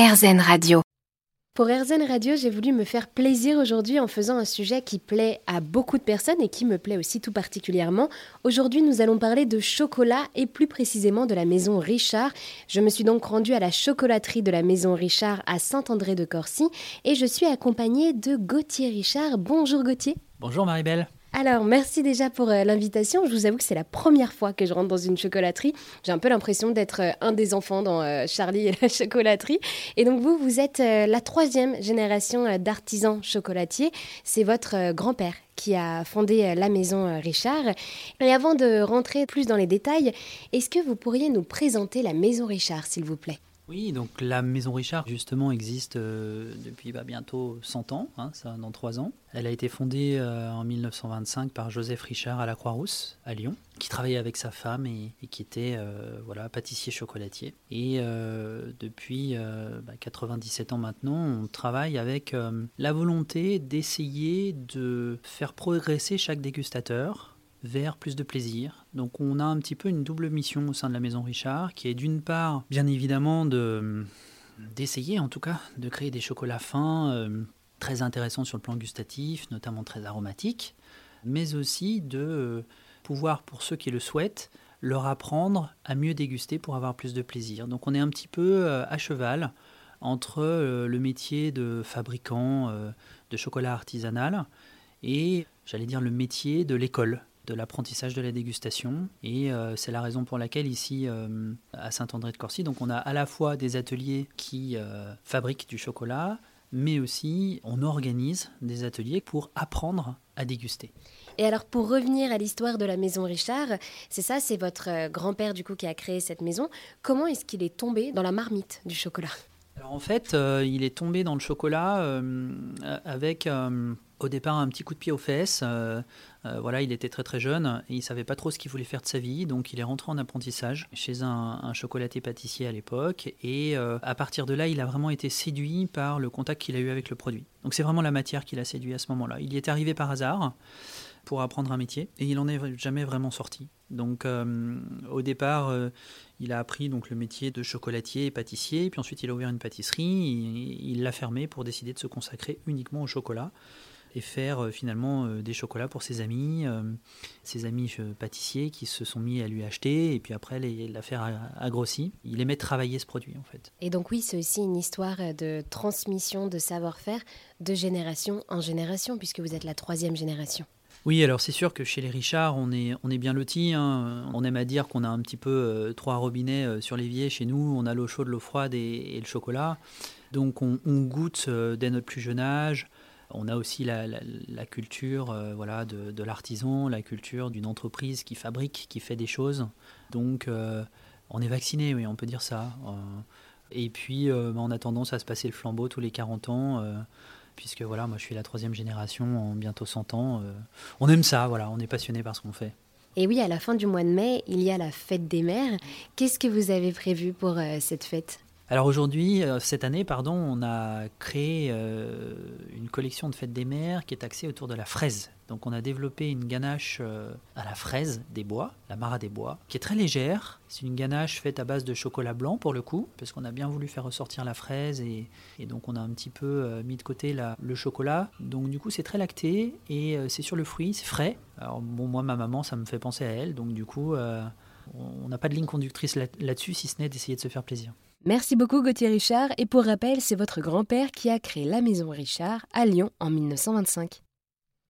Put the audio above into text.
RZN Radio. Pour RZN Radio, j'ai voulu me faire plaisir aujourd'hui en faisant un sujet qui plaît à beaucoup de personnes et qui me plaît aussi tout particulièrement. Aujourd'hui, nous allons parler de chocolat et plus précisément de la maison Richard. Je me suis donc rendue à la chocolaterie de la maison Richard à Saint-André-de-Corcy et je suis accompagnée de Gauthier Richard. Bonjour Gauthier. Bonjour Marie-Belle. Alors, merci déjà pour euh, l'invitation. Je vous avoue que c'est la première fois que je rentre dans une chocolaterie. J'ai un peu l'impression d'être euh, un des enfants dans euh, Charlie et la chocolaterie. Et donc, vous, vous êtes la troisième génération d'artisans chocolatiers. C'est votre grand-père qui a fondé la maison Richard. Et avant de rentrer plus dans les détails, est-ce que vous pourriez nous présenter la maison Richard, s'il vous plaît? Oui, donc la Maison Richard, justement, existe euh, depuis bah, bientôt 100 ans, hein, ça, dans 3 ans. Elle a été fondée euh, en 1925 par Joseph Richard à la Croix-Rousse, à Lyon, qui travaillait avec sa femme et, qui était euh, voilà, pâtissier chocolatier. Et depuis 97 bah, ans maintenant, on travaille avec la volonté d'essayer de faire progresser chaque dégustateur vers plus de plaisir. Donc on a un petit peu une double mission au sein de la Maison Richard, qui est d'une part, bien évidemment, de d'essayer en tout cas de créer des chocolats fins euh, très intéressants sur le plan gustatif, notamment très aromatiques, mais aussi de euh, pouvoir, pour ceux qui le souhaitent, leur apprendre à mieux déguster pour avoir plus de plaisir. Donc on est un petit peu euh, à cheval entre le métier de fabricant de chocolat artisanal et, j'allais dire, le métier de l'école de l'apprentissage de la dégustation. Et euh, c'est la raison pour laquelle ici, euh, à Saint-André-de-Corcy, donc on a à la fois des ateliers qui euh, fabriquent du chocolat, mais aussi on organise des ateliers pour apprendre à déguster. Et alors pour revenir à l'histoire de la maison Richard, c'est ça, c'est votre grand-père du coup qui a créé cette maison. Comment est-ce qu'il est tombé dans la marmite du chocolat? Alors en fait, il est tombé dans le chocolat avec au départ un petit coup de pied aux fesses. Euh, euh, voilà, il était très très jeune et il savait pas trop ce qu'il voulait faire de sa vie, donc il est rentré en apprentissage chez un, chocolatier pâtissier à l'époque et euh, à partir de là, il a vraiment été séduit par le contact qu'il a eu avec le produit. Donc c'est vraiment la matière qui l'a séduit à ce moment-là. Il y est arrivé par hasard pour apprendre un métier et il n'en est jamais vraiment sorti. Donc au départ, il a appris donc le métier de chocolatier et pâtissier, puis ensuite il a ouvert une pâtisserie, il l'a fermé pour décider de se consacrer uniquement au chocolat et faire euh, finalement euh, des chocolats pour ses amis, euh, ses amis pâtissiers qui se sont mis à lui acheter et puis après l'affaire a, a, grossi. Il aimait travailler ce produit en fait. Et donc oui, c'est aussi une histoire de transmission de savoir-faire de génération en génération puisque vous êtes la troisième génération. Oui, alors c'est sûr que chez les Richards, on est, on est bien lotis. Hein. On aime à dire qu'on a un petit peu trois robinets sur l'évier chez nous. On a l'eau chaude, l'eau froide et, le chocolat. Donc on, goûte dès notre plus jeune âge. On a aussi la, culture euh, voilà, de, l'artisan, la culture d'une entreprise qui fabrique, qui fait des choses. Donc euh, on est vacciné, oui, on peut dire ça. Euh, et puis bah, on a tendance à se passer le flambeau tous les 40 ans puisque voilà, moi je suis la troisième génération en bientôt 100 ans. on aime ça, voilà, on est passionné par ce qu'on fait. Et oui, à la fin du mois de mai, il y a la fête des mères. Qu'est-ce que vous avez prévu pour cette fête? Alors aujourd'hui, euh, cette année, pardon, on a créé euh, une collection de fêtes des mers qui est axée autour de la fraise. Donc on a développé une ganache euh, à la fraise des bois, la Mara des bois, qui est très légère. C'est une ganache faite à base de chocolat blanc pour le coup, parce qu'on a bien voulu faire ressortir la fraise et, donc on a un petit peu mis de côté le chocolat. Donc du coup c'est très lacté et c'est sur le fruit, c'est frais. Alors bon moi ma maman ça me fait penser à elle, donc du coup on n'a pas de ligne conductrice là-dessus si ce n'est d'essayer de se faire plaisir. Merci beaucoup Gauthier Richard et pour rappel, c'est votre grand-père qui a créé la maison Richard à Lyon en 1925.